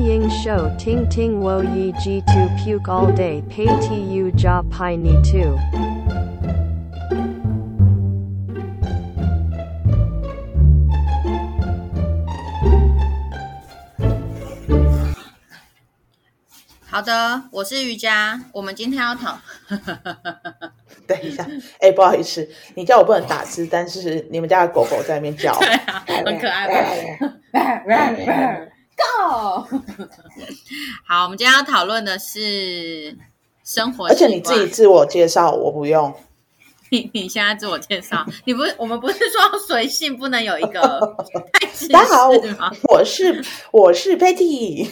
迎收听听我一 G to puke all day pay tu ja pi ni tu。好的，我是瑜伽。我们今天要讨，等一下，哎、不好意思，你叫我不能打字，但是你们家的狗狗在那边叫，对啊，很可爱吧 ？Go！好，我们今天要讨论的是生活而且你自己自我介绍，我不用。你 你现在自我介绍，你不是我们不是说随性，不能有一个太自大吗？我是我是 Patty。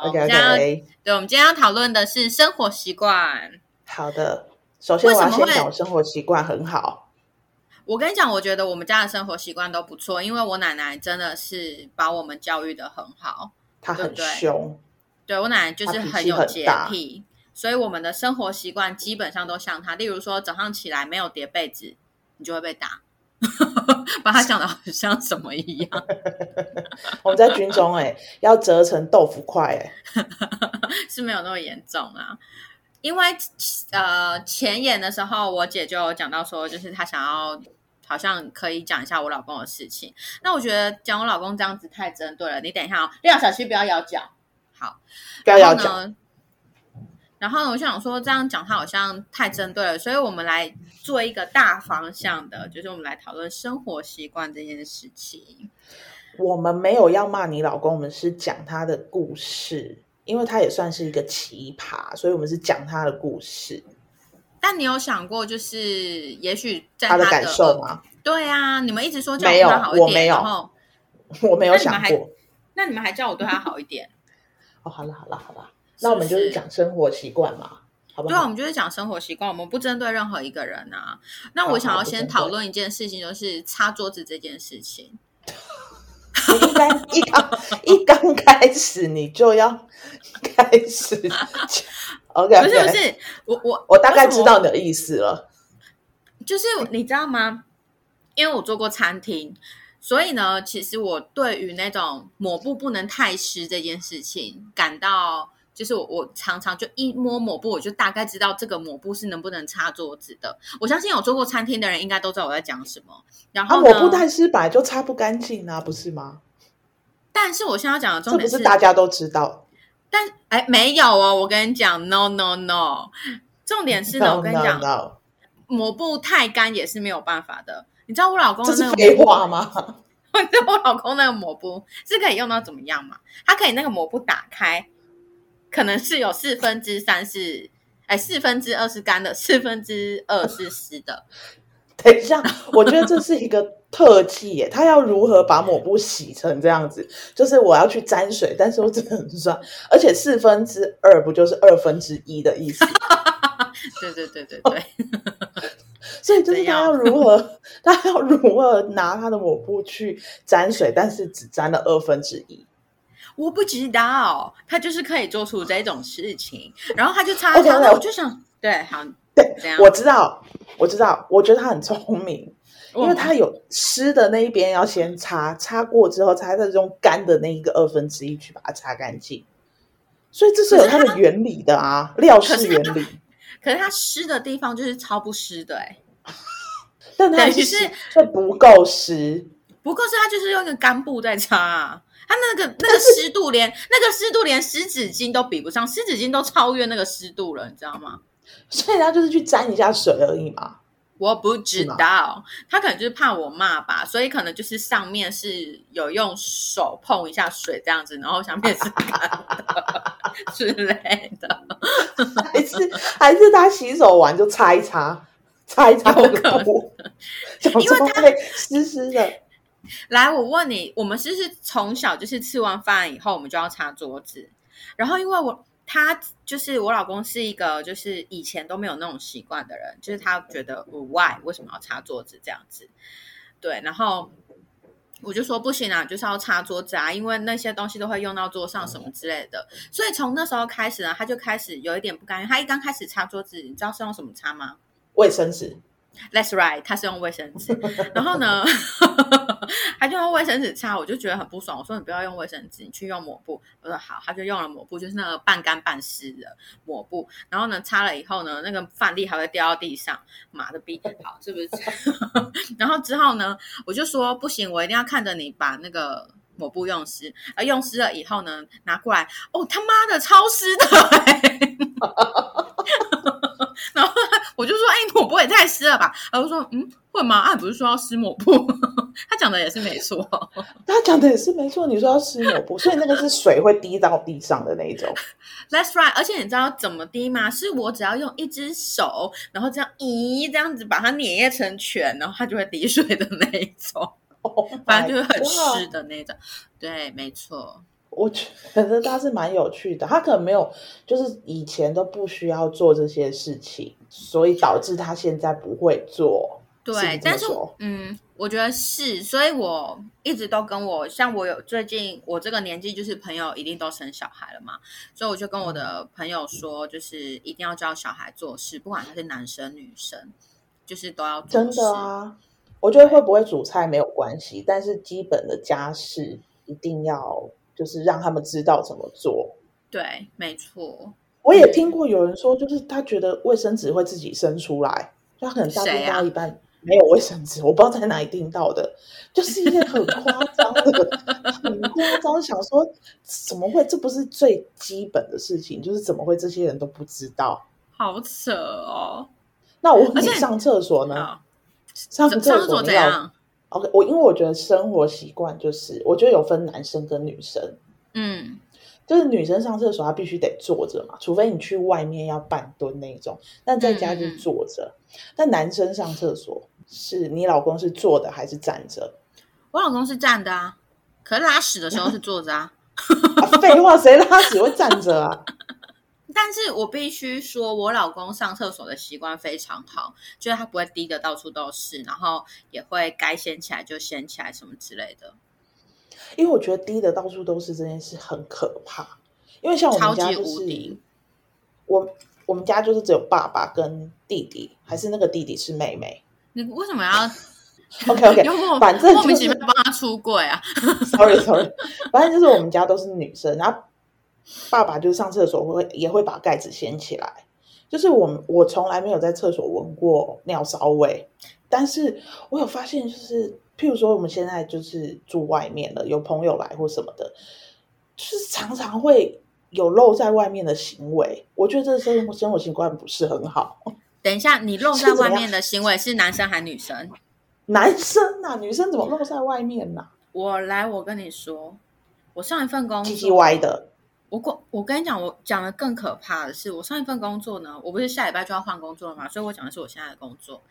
我 OK 们今天要 OK，对，我们今天要讨论的是生活习惯。好的。首先我要为什么会先讲，我生活习惯很好。我跟你讲，我觉得我们家的生活习惯都不错，因为我奶奶真的是把我们教育的很好。她很凶，对我奶奶就是很有洁癖，所以我们的生活习惯基本上都像她。例如说，早上起来没有叠被子，你就会被打。把她讲的好像什么一样，我们在军中哎、要折成豆腐块哎、是没有那么严重啊。因为呃前演的时候，我姐就有讲到说，就是她想要好像可以讲一下我老公的事情。那我觉得讲我老公这样子太针对了。你等一下哦，六小区不要咬脚。好，不要咬脚。然后我就想说这样讲他好像太针对了，所以我们来做一个大方向的，就是我们来讨论生活习惯这件事情。我们没有要骂你老公，我们是讲他的故事，因为他也算是一个奇葩，所以我们是讲他的故事，但你有想过，就是也许在的他的感受吗？对啊，你们一直说叫他好一点，我没有然后我没有想过。那你们还叫我对他好一点，哦，好了好了好了，那我们就是是讲生活习惯嘛，好不对啊，我好？们就是讲生活习惯，我们不针对任何一个人啊。那好我想要先讨论一件事情，就是擦桌子这件事情。你应该一刚 一刚开始你就要开始，OK，不是不是，我我我大概知道你的意思了。就是你知道吗？因为我做过餐厅，所以呢，其实我对于那种抹布不能太湿这件事情感到，就是我我常常就一摸抹布，我就大概知道这个抹布是能不能擦桌子的。我相信有做过餐厅的人应该都知道我在讲什么。然啊，后呢，抹布太湿本来就擦不干净啊，不是吗？但是我现在要讲的重点是大家都知道。但哎没有哦，我跟你讲，no no no，重点是呢，我跟你讲抹布太干也是没有办法的。你知道我老公那个抹布话吗？你知道我老公那个抹布是可以用到怎么样吗？它可以那个抹布打开，可能是有四分之三是，哎，四分之二是干的，四分之二是湿的。等一下，我觉得这是一个特技耶。他要如何把抹布洗成这样子？就是我要去沾水，但是我只能算，而且四分之二不就是二分之一的意思？对对对对对，所以就是他要如何，他要如何拿他的抹布去沾水，但是只沾了二分之一。我不知道，他就是可以做出这种事情，然后他就擦擦，OK，我就想，对，好，对，我知道，我知道，我觉得他很聪明，因为我他有湿的那一边要先擦，擦过之后，才再用干的那一个二分之一去把它擦干净。所以这是有它的原理的啊，料是事原理。可是它湿的地方就是超不湿的、哎，但它是等于是就不够湿，不够湿，它就是用一个干布在擦、啊，它那个那个湿度连那个湿度连湿纸巾都比不上，湿纸巾都超越那个湿度了，你知道吗？所以他就是去沾一下水而已嘛。我不知道，他可能就是怕我骂吧，所以可能就是上面是有用手碰一下水这样子，然后下面是干的 之类的。还是还是他洗手完就擦一擦，擦一擦那有可个布，想因为说会湿湿的。来，我问你，我们是不是从小就是吃完饭以后，我们就要擦桌子？然后因为我他就是我老公是一个就是以前都没有那种习惯的人，就是他觉得 why 为什么要擦桌子这样子？对，然后我就说不行啊，就是要擦桌子啊，因为那些东西都会用到桌上什么之类的。所以从那时候开始呢，他就开始有一点不甘愿。他一刚开始擦桌子，你知道是用什么擦吗？卫生纸 That's right，他是用卫生纸，然后呢，他就用卫生纸擦，我就觉得很不爽。我说你不要用卫生纸，你去用抹布。我说好，他就用了抹布，就是那个半干半湿的抹布。然后呢，擦了以后呢，那个饭粒还会掉到地上，妈的逼，好是不是？然后之后呢，我就说不行，我一定要看着你把那个抹布用湿，而用湿了以后呢，拿过来，哦他妈的超湿的、然后我就说，哎、抹布也太湿了吧？然后我说，嗯，会吗？啊，你不是说要湿抹布？他讲的也是没错。他讲的也是没错，你说要湿抹布，所以那个是水会滴到地上的那一种。That's right，而且你知道怎么滴吗？是我只要用一只手，然后这样咦这样子把它碾压成拳，然后它就会滴水的那一种，Oh 反正就是很湿的那种。对，没错。我觉得他是蛮有趣的，他可能没有，就是以前都不需要做这些事情，所以导致他现在不会做。对，但是嗯，我觉得是，所以我一直都跟我像我有最近我这个年纪，就是朋友一定都生小孩了嘛，所以我就跟我的朋友说，就是一定要教小孩做事，不管他是男生女生，就是都要做真。的啊，我觉得会不会煮菜没有关系，但是基本的家事一定要就是让他们知道怎么做。对，没错。我也听过有人说，就是他觉得卫生纸会自己生出来，就他可能大谁啊便到一半没有卫生纸，我不知道在哪里听到的，就是一件很夸张的，很夸张。想说怎么会？这不是最基本的事情，就是怎么会这些人都不知道？好扯哦！那我问你，上厕所呢？上上厕所怎样？OK，我因为我觉得生活习惯就是，我觉得有分男生跟女生，嗯，就是女生上厕所她必须得坐着嘛，除非你去外面要半蹲那种，但在家就坐着。但男生上厕所是你老公是坐的还是站着？我老公是站的啊，可是拉屎的时候是坐着啊。啊、废话，谁拉屎会站着啊？但是我必须说，我老公上厕所的习惯非常好，就是他不会滴的到处都是，然后也会该掀起来就掀起来什么之类的，因为我觉得滴的到处都是这件事很可怕。因为像我们家就是。我我们家就是只有爸爸跟弟弟，还是那个弟弟是妹妹。你为什么要 OK OK，反正就是莫名其妙帮他出柜啊？sorry sorry，反正就是我们家都是女生，然后爸爸就上厕所会也会把盖子掀起来，就是我我从来没有在厕所闻过尿骚味，但是我有发现，就是譬如说我们现在就是住外面了，有朋友来或什么的，就是常常会有露在外面的行为，我觉得这生活生活习惯不是很好。等一下，你露在外面的行为是男生还女生？男生呐、女生怎么露在外面呐、我来，我跟你说，我上一份工作唧唧歪的，我过我跟你讲，我讲的更可怕的是，我上一份工作呢，我不是下礼拜就要换工作了嘛，所以我讲的是我现在的工作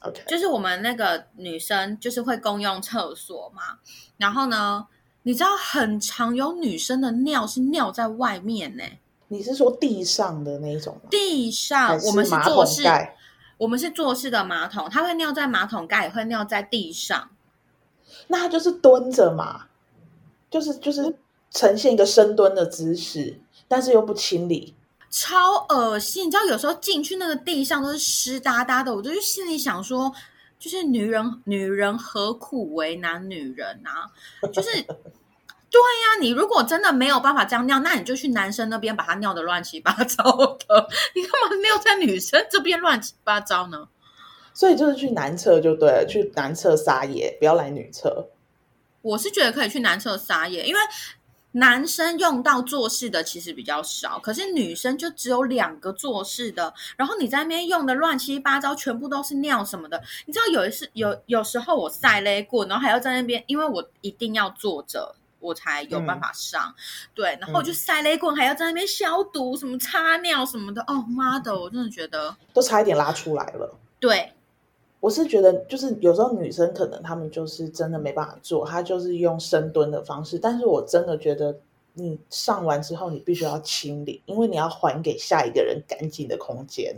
，OK，就是我们那个女生就是会共用厕所嘛，然后呢，你知道很常有女生的尿是尿在外面呢、你是说地上的那一种吗？地上我们是马坐式，我们是坐式的马桶，它会尿在马桶盖，也会尿在地上。那他就是蹲着嘛，就是就是呈现一个深蹲的姿势，但是又不清理。超恶心！你知道有时候进去那个地上都是湿哒哒的，我就是心里想说，就是女人女人何苦为难女人啊？就是 对呀、你如果真的没有办法这样尿，那你就去男生那边把它尿的乱七八糟的，你干嘛尿在女生这边乱七八糟呢？所以就是去男厕就对了，去男厕撒野，不要来女厕。我是觉得可以去男厕撒野，因为男生用到做事的其实比较少，可是女生就只有两个做事的，然后你在那边用的乱七八糟，全部都是尿什么的。你知道有一次有有时候我晒勒过，然后还要在那边，因为我一定要坐着。我才有办法上，对，然后我就塞勒棍，还要在那边消毒，什么擦尿什么的。哦妈的，我真的觉得，都差一点拉出来了。对，我是觉得，就是有时候女生可能她们就是真的没办法做，她就是用深蹲的方式。但是我真的觉得，你上完之后，你必须要清理，因为你要还给下一个人干净的空间。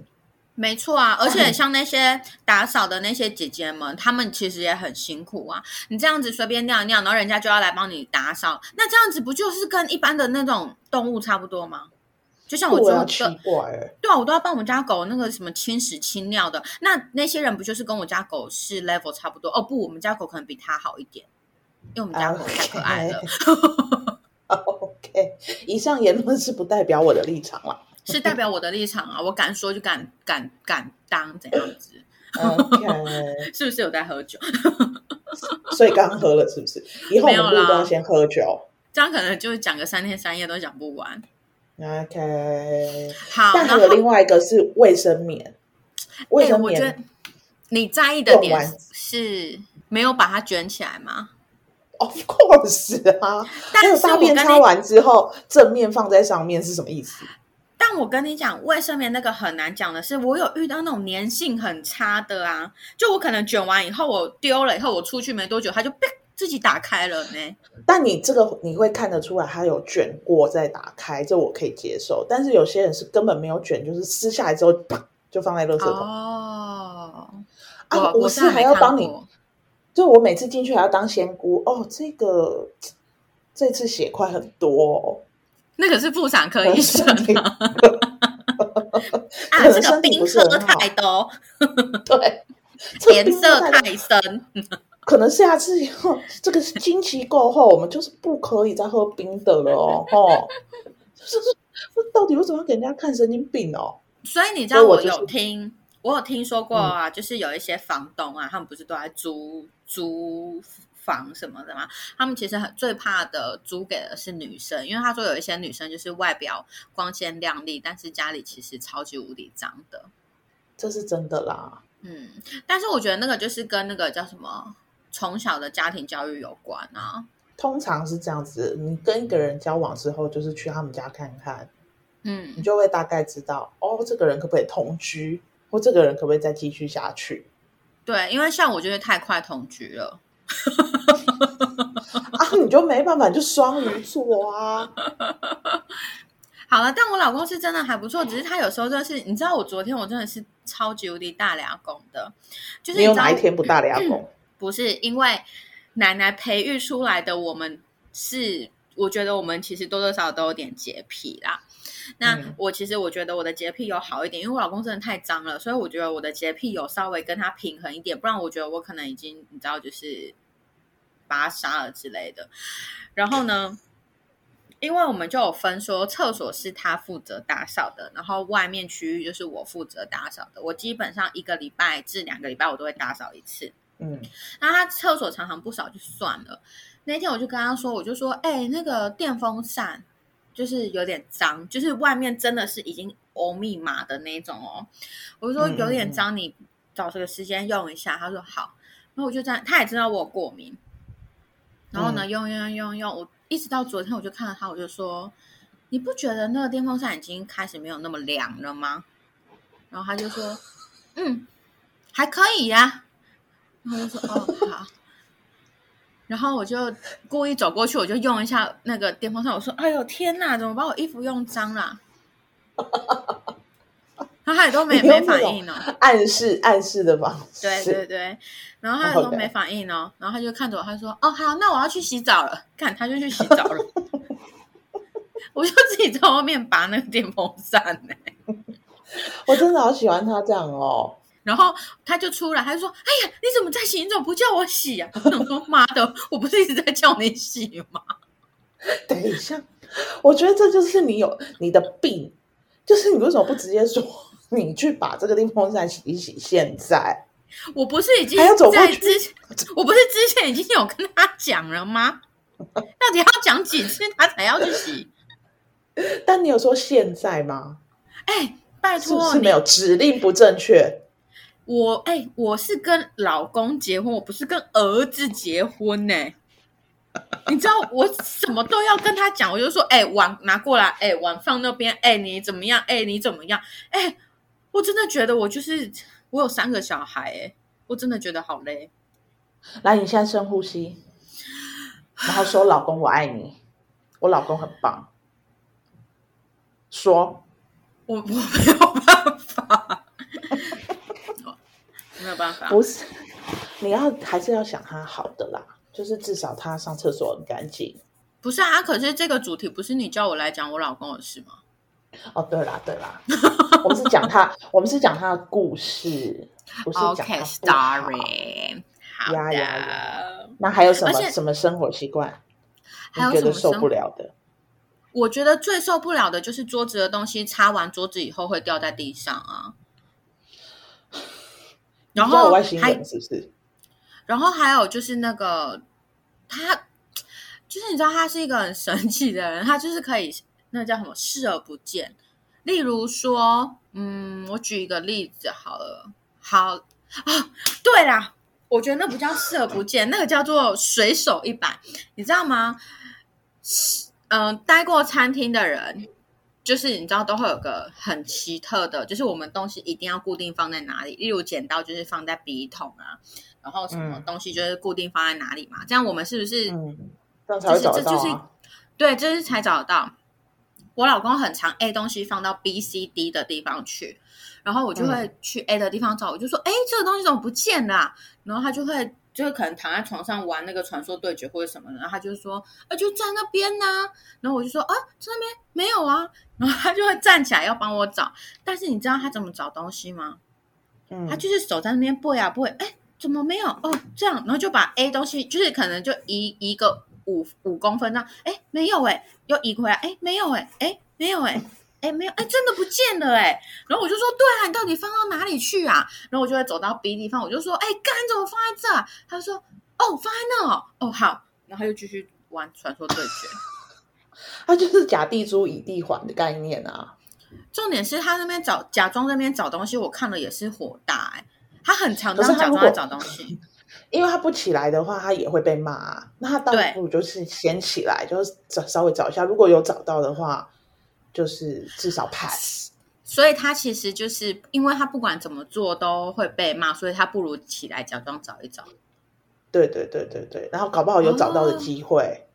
没错啊，而且像那些打扫的那些姐姐们，她们其实也很辛苦啊。你这样子随便尿一尿，然后人家就要来帮你打扫，那这样子不就是跟一般的那种动物差不多吗？就像我做的，对啊我都要帮我们家狗那个什么清屎清尿的。那那些人不就是跟我家狗是 level 差不多？哦不，我们家狗可能比他好一点，因为我们家狗太可爱了。OK，以上言论是不代表我的立场啦。是代表我的立场啊，我敢说就敢敢敢当怎样子？OK，是不是有在喝酒？所以刚喝了是不是？以后我没有啦们录都要先喝酒。这样可能就是讲个三天三夜都讲不完。OK，好，但还有另外一个是卫生棉，卫哎、生棉你在意的点是没有把它卷起来吗？，Of course 啊，但是大便擦完之后正面放在上面是什么意思？但我跟你讲，卫生棉那个很难讲的是，我有遇到那种粘性很差的啊，就我可能卷完以后，我丢了以后，我出去没多久，它就啪 自己打开了呢。但你这个你会看得出来，它有卷过再打开，这我可以接受。但是有些人是根本没有卷，就是撕下来之后，啪就放在垃圾桶。哦，啊，我是还要看帮你，就我每次进去还要当仙姑哦。这个这次血块很多、哦，那可是妇产科医生啊，啊，这个冰喝太多，对，这 颜色太深。可能下次以后 这个经期过后，我们就是不可以再喝冰的了哦。哦，就是这到底为什么要给人家看神经病哦？所以你知道我所以我就是有听，我有听说过啊，就是有一些房东啊，他们不是都在租租房什么的吗？他们其实很最怕的租给的是女生，因为他说有一些女生就是外表光鲜亮丽，但是家里其实超级无敌脏的。这是真的啦。嗯，但是我觉得那个就是跟那个叫什么从小的家庭教育有关啊。通常是这样子，你跟一个人交往之后，就是去他们家看看，嗯你，就会大概知道哦，这个人可不可以同居，或这个人可不可以再继续下去对，因为像我就是太快同居了。啊？你就没办法，就双鱼座啊。好了，但我老公是真的还不错，只是他有时候就是，你知道，我昨天我真的是超级无敌大俩公的，就是你有哪一天不大俩公？不是因为奶奶培育出来的，我们是我觉得我们其实多多少少都有点洁癖啦。那嗯我其实我觉得我的洁癖有好一点，因为我老公真的太脏了，所以我觉得我的洁癖有稍微跟他平衡一点，不然我觉得我可能已经你知道就是把他杀了之类的。然后呢，因为我们就有分说，厕所是他负责打扫的，然后外面区域就是我负责打扫的。我基本上一个礼拜至两个礼拜我都会打扫一次。嗯，那他厕所常常不少就算了，那天我就跟他说，我就说，哎、那个电风扇就是有点脏，就是外面真的是已经欧密码的那种哦。我就说有点脏，你找这个时间用一下。他说好，然后我就这样，他也知道我过敏，然后呢，用用用用，我一直到昨天我就看到他，我就说，你不觉得那个电风扇已经开始没有那么凉了吗？然后他就说，嗯，还可以呀、然后我就说哦好，然后我就故意走过去，我就用一下那个电风扇，我说哎呦天哪，怎么把我衣服用脏了？然后他也都没没反应哦，暗示暗示的方式。对对对，然后他也都没反应哦，然后他就看着我，他说哦好，那我要去洗澡了，看他就去洗澡了，我就自己在后面拔那个电风扇呢、我真的好喜欢他这样哦。然后他就出来，他就说：“哎呀，你怎么在洗？你怎么不叫我洗呀、啊？”我想说：“妈的，我不是一直在叫你洗吗 等一下，我觉得这就是你有你的病，就是你为什么不直接说你去把这个电风扇洗一洗？现在？”我不是已经在之前，我不是之前已经有跟他讲了吗？到底要讲几次他才要去洗？但你有说现在吗？哎，拜托你是没有指令不正确？我哎，我是跟老公结婚，我不是跟儿子结婚呢、你知道我什么都要跟他讲，我就说，哎、碗拿过来，哎、碗放那边，哎、你怎么样？哎、你怎么样？哎、我真的觉得我就是我有三个小孩、哎，我真的觉得好累。来，你现在深呼吸，然后说：“老公，我爱你，我老公很棒。”说我我没有办法，没有办法。不是，你要还是要想他好的啦，就是至少他上厕所很干净。不是啊，可是这个主题不是你叫我来讲我老公的事吗？哦，对啦，对啦，我们是讲他，我们是讲他的故事，不是讲他不好的呀。那还有什么什么生活习惯？你还有觉得受什么生不了的？我觉得最受不了的就是桌子的东西擦完桌子以后会掉在地上啊。然后外星还人是不是？然后还有就是那个他，就是你知道他是一个很神奇的人，他就是可以那叫什么视而不见。例如说，嗯，我举一个例子好了，好啊，对啦，我觉得那不叫视而不见，那个叫做随手一摆，你知道吗？嗯、待过餐厅的人，就是你知道都会有个很奇特的，就是我们东西一定要固定放在哪里，例如剪刀就是放在笔筒啊，然后什么嗯东西就是固定放在哪里嘛，这样我们是不是、嗯，这样才会找得到这就是啊。对，这是才找得到。我老公很常 A 东西放到 B、C、D 的地方去，然后我就会去 A 的地方找，我就说：“哎、这个东西怎么不见了啊、然后他就会就是可能躺在床上玩那个传说对决或者什么的，然后他就说：“啊，就在那边呢、然后我就说：“啊，在那边？没有啊。”然后他就会站起来要帮我找，但是你知道他怎么找东西吗？嗯。他就是手在那边拨呀拨，哎，怎么没有？哦，这样，然后就把 A 东西，就是可能就移一个五五公分这样，哎，没有哎，又移回来，哎，没有哎，哎，没有哎，哎，没有，哎，真的不见了哎。然后我就说，对啊，你到底放到哪里去啊？然后我就会走到 B 地方，我就说，哎，干怎么放在这啊？他就说，哦，放在那哦，哦好，然后他就继续玩传说对决。他就是假地租以地还的概念啊。重点是他那边找假装那边找东西，我看了也是火大哎、他很常是假装在找东西。因为他不起来的话，他也会被骂、啊。那他倒对不如就是先起来，就是找稍微找一下。如果有找到的话，就是至少 pass。所以他其实就是因为他不管怎么做都会被骂，所以他不如起来假装找一找。对对对对对，然后搞不好有找到的机会，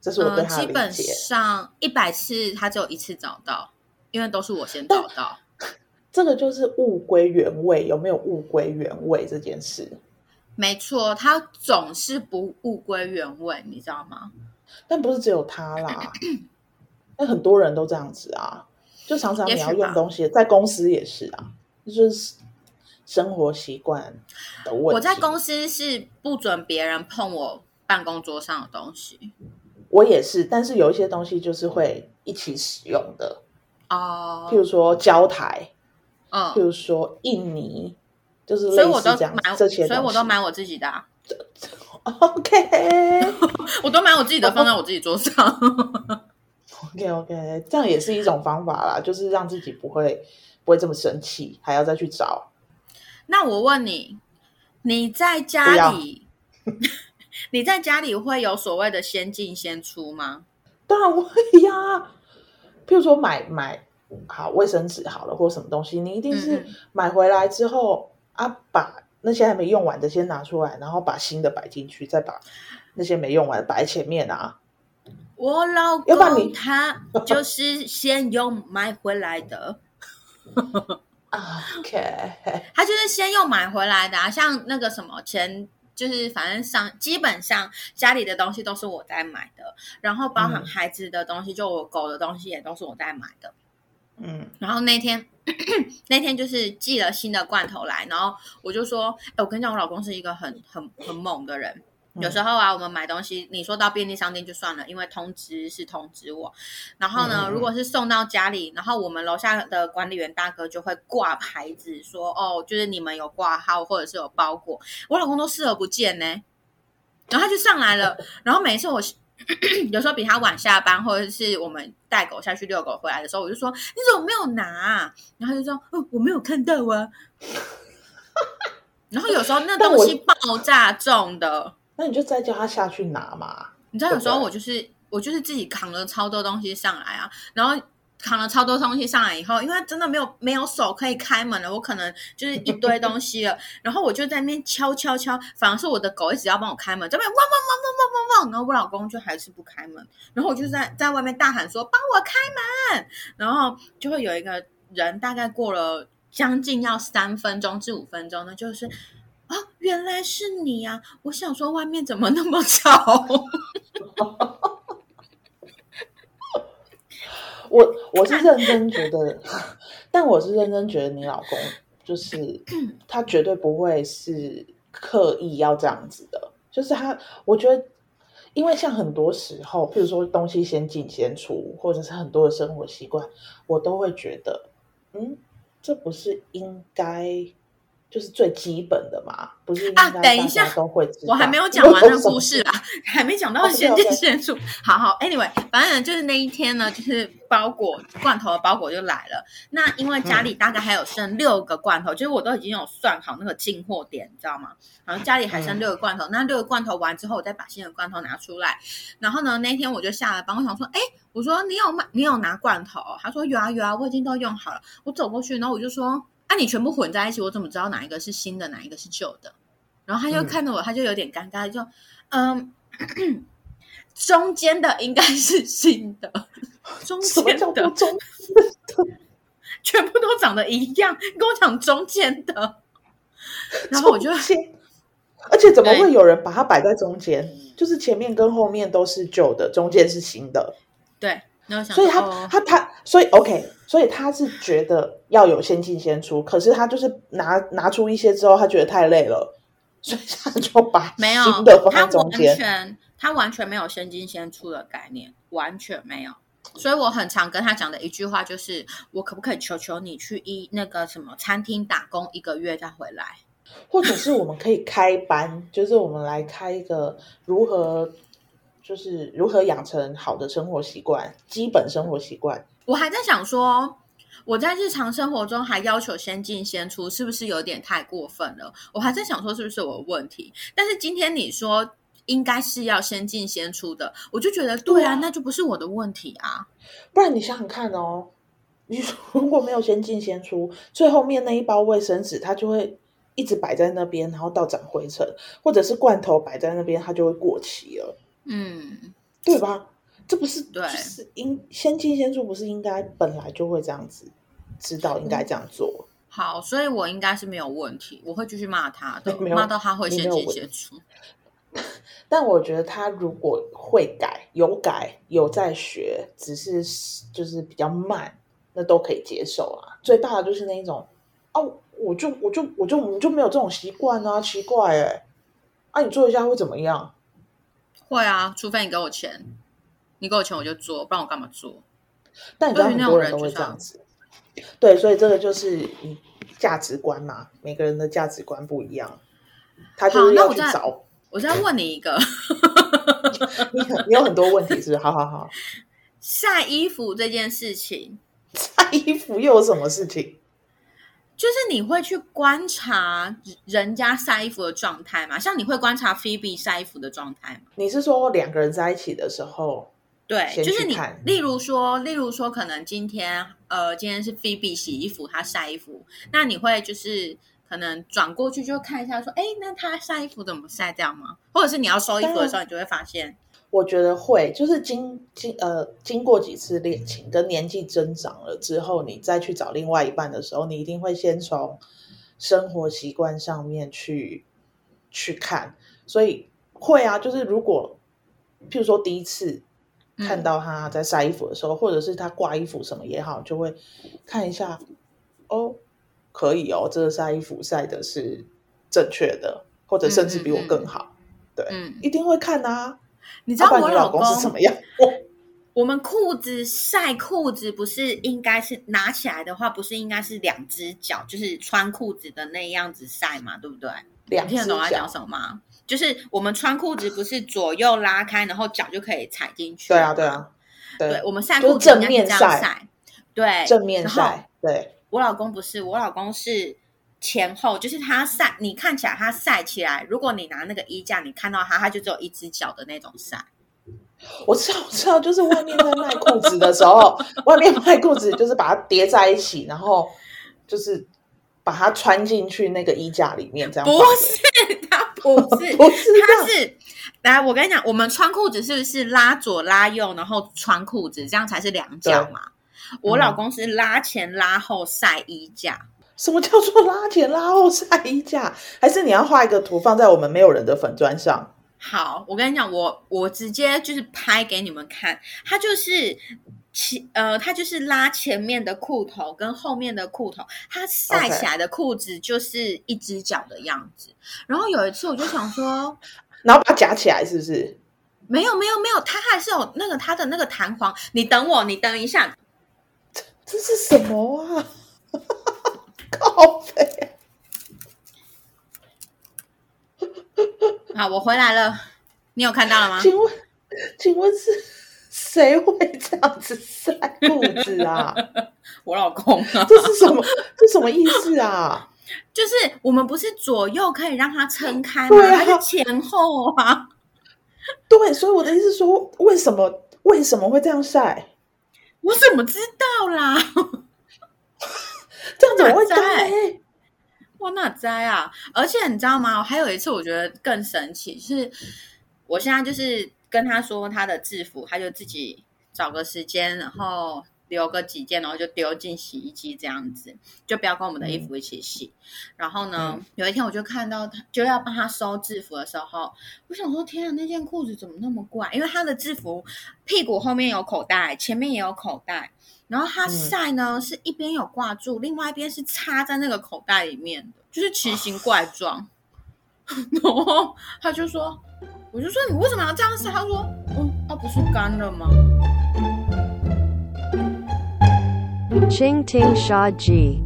这是我对嗯，他的基本。上一百次他只有一次找到，因为都是我先找到。这个就是物归原位，有没有物归原位这件事？没错，他总是不物归原位，你知道吗？但不是只有他啦，那很多人都这样子啊。就常常你要用东西，在公司也是啊，就是生活习惯的问题。我在公司是不准别人碰我办公桌上的东西我也是，但是有一些东西就是会一起使用的，哦譬。如说胶台，嗯譬嗯，如说印泥，就是所以我都买，这些，所以 我都买我自己的、啊，OK 我都买我自己的，放在我自己桌上。OK OK，这样也是一种方法啦，就是让自己不会不会这么生气，还要再去找。那我问你，你在家要里，你在家里会有所谓的先进先出吗？当然会呀，譬如说买买好卫生纸好了，或什么东西，你一定是买回来之后啊，把那些还没用完的先拿出来，然后把新的摆进去，再把那些没用完的摆在前面啊。我老公他就是先用买回来的，啊 OK，他就是先用买回来的、啊，像那个什么钱。就是反正上基本上家里的东西都是我在买的，然后包含嗯孩子的东西，就我狗的东西也都是我在买的。嗯然后那天 那天就是寄了新的罐头来，然后我就说，哎，我跟你讲，我老公是一个很很很猛的人。嗯有时候啊，我们买东西，你说到便利商店就算了，因为通知是通知我。然后呢，如果是送到家里，然后我们楼下的管理员大哥就会挂牌子说，哦，就是你们有挂号或者是有包裹，我老公都视而不见呢。然后他就上来了，然后每一次我 有时候比他晚下班，或者是我们带狗下去遛狗回来的时候，我就说你怎么没有拿啊、然后他就说哦我没有看到啊。然后有时候那东西爆炸重的，那你就再叫他下去拿嘛。你知道有时候我就是我就是自己扛了超多东西上来啊，然后扛了超多东西上来以后，因为真的没有没有手可以开门了，我可能就是一堆东西了，然后我就在那边敲敲敲，反而是我的狗一直要帮我开门，这边汪汪汪汪汪汪汪，然后我老公就还是不开门，然后我就在在外面大喊说帮我开门，然后就会有一个人大概过了将近要三分钟至五分钟呢，就是。啊，原来是你啊！我想说外面怎么那么吵？我我我是认真觉得，但我是认真觉得你老公就是 他绝对不会是刻意要这样子的，就是他，我觉得，因为像很多时候，譬如说东西先进先出，或者是很多的生活习惯，我都会觉得，嗯，这不是应该。就是最基本的嘛，不是啊？等一下，都会。我还没有讲完那个故事啦，还没讲到先进先出。好好，Anyway，反正就是那一天呢，就是包裹罐头的包裹就来了。那因为家里大概还有剩六个罐头，就是我都已经有算好那个进货点，你知道吗？然后家里还剩六个罐头，那六个罐头完之后，我再把新的罐头拿出来。然后呢，那天我就下了班，我想说，哎，我说你有买，你有拿罐头？他说有啊有啊，我已经都用好了。我走过去，然后我就说。啊！你全部混在一起，我怎么知道哪一个是新的，哪一个是旧的？然后他就看着我，他就有点尴尬，就嗯，中间的应该是新的，中间的中，全部都长得一样，跟我讲中间的，然后我就先，而且怎么会有人把它摆在中间？就是前面跟后面都是旧的，中间是新的，对。所以他他他，所以 OK，所以他是觉得要有先进先出，可是他就是拿拿出一些之后，他觉得太累了，所以他就把没有新的放在中间。他完全他完全没有先进先出的概念，完全没有。所以我很常跟他讲的一句话就是：我可不可以求求你去一那个什么餐厅打工一个月再回来，或者是我们可以开班，就是我们来开一个如何。就是如何养成好的生活习惯，基本生活习惯。我还在想说，我在日常生活中还要求先进先出，是不是有点太过分了？我还在想说，是不是我的问题？但是今天你说应该是要先进先出的，我就觉得对啊，那就不是我的问题啊。不然你想想看哦，你 如果没有先进先出，最后面那一包卫生纸它就会一直摆在那边，然后到长灰尘，或者是罐头摆在那边，它就会过期了。嗯，对吧？这不是对，是应先进先出，不是应该本来就会这样子，知道应该这样做。好，所以我应该是没有问题，我会继续骂他的，骂到他会先进先出。但我觉得他如果会改，有改有在学，只是就是比较慢，那都可以接受啊。最大的就是那一种，哦，我就我就我就我就没有这种习惯啊，奇怪哎，啊，你做一下会怎么样？会啊，除非你给我钱，你给我钱我就做，不然我干嘛做？但你知道很多人都会这样子，对，所以这个就是价值观嘛，每个人的价值观不一样。他就是要去找。我再问你一个，你你有很多问题是不是？好好好，晒衣服这件事情，晒衣服又有什么事情？就是你会去观察人家晒衣服的状态吗？像你会观察菲比晒衣服的状态吗？你是说两个人在一起的时候？对，就是你。例如说，例如说，可能今天呃，今天是菲比洗衣服，他晒衣服，那你会就是可能转过去就看一下，说，哎，那他晒衣服怎么晒这样吗？或者是你要收衣服的时候，你就会发现。我觉得会，就是经经呃经过几次恋情，跟年纪增长了之后，你再去找另外一半的时候，你一定会先从生活习惯上面去去看。所以会啊，就是如果譬如说第一次看到他在晒衣服的时候，或者是他挂衣服什么也好，就会看一下哦，可以哦，这个晒衣服晒的是正确的，或者甚至比我更好，对，一定会看啊。你知道我老公是什么样？我 我们裤子晒裤子不是应该是拿起来的话，不是应该是两只脚，就是穿裤子的那样子晒嘛，对不对？两听得懂我讲什么吗？就是我们穿裤子不是左右拉开，然后脚就可以踩进去。对啊，对啊，对。我们晒裤子正面晒，对，正面晒。对，我老公不是，我老公是前后，就是它晒，你看起来它晒起来，如果你拿那个衣架，你看到它，它就只有一只脚的那种晒。我知道，我知道，就是外面在卖裤子的时候，外面卖裤子就是把它叠在一起，然后就是把它穿进去那个衣架里面，这样。不是，它不是，不是，他是 来，我跟你讲，我们穿裤子是不是拉左拉右，然后穿裤子，这样才是两脚嘛？我老公是拉前拉后晒衣架。什么叫做拉前拉后晒衣架？还是你要画一个图放在我们没有人的粉砖上？好，我跟你讲，我我直接就是拍给你们看，它就是前呃，它就是拉前面的裤头跟后面的裤头，它晒起来的裤子就是一只脚的样子。然后有一次我就想说，然后把它夹起来，是不是？没有没有没有，它还是有那个它的那个弹簧。你等我，你等一下，这是什么啊？靠背，好，我回来了，你有看到了吗？请问，请问是谁会这样子晒裤子啊？我老公啊，这是什么？这什么意思啊？就是我们不是左右可以让它撑开吗？对啊是前后啊。对，所以我的意思是说，为什么为什么会这样晒？我怎么知道啦？这样怎么会在嘞？哇，那栽啊！而且你知道吗？还有一次我觉得更神奇，就是我现在就是跟他说他的制服，他就自己找个时间，然后留个几件，然后就丢进洗衣机这样子，就不要跟我们的衣服一起洗。然后呢，有一天我就看到他就要帮他收制服的时候，我想说天啊，那件裤子怎么那么怪？因为他的制服屁股后面有口袋，前面也有口袋。然后它晒呢，是一边有挂住，另外一边是插在那个口袋里面的，就是奇形怪状。然后他就说：“我就说你为什么要这样晒？”他说：“嗯，那、不是干了吗？” Ching Ting Sha Ji.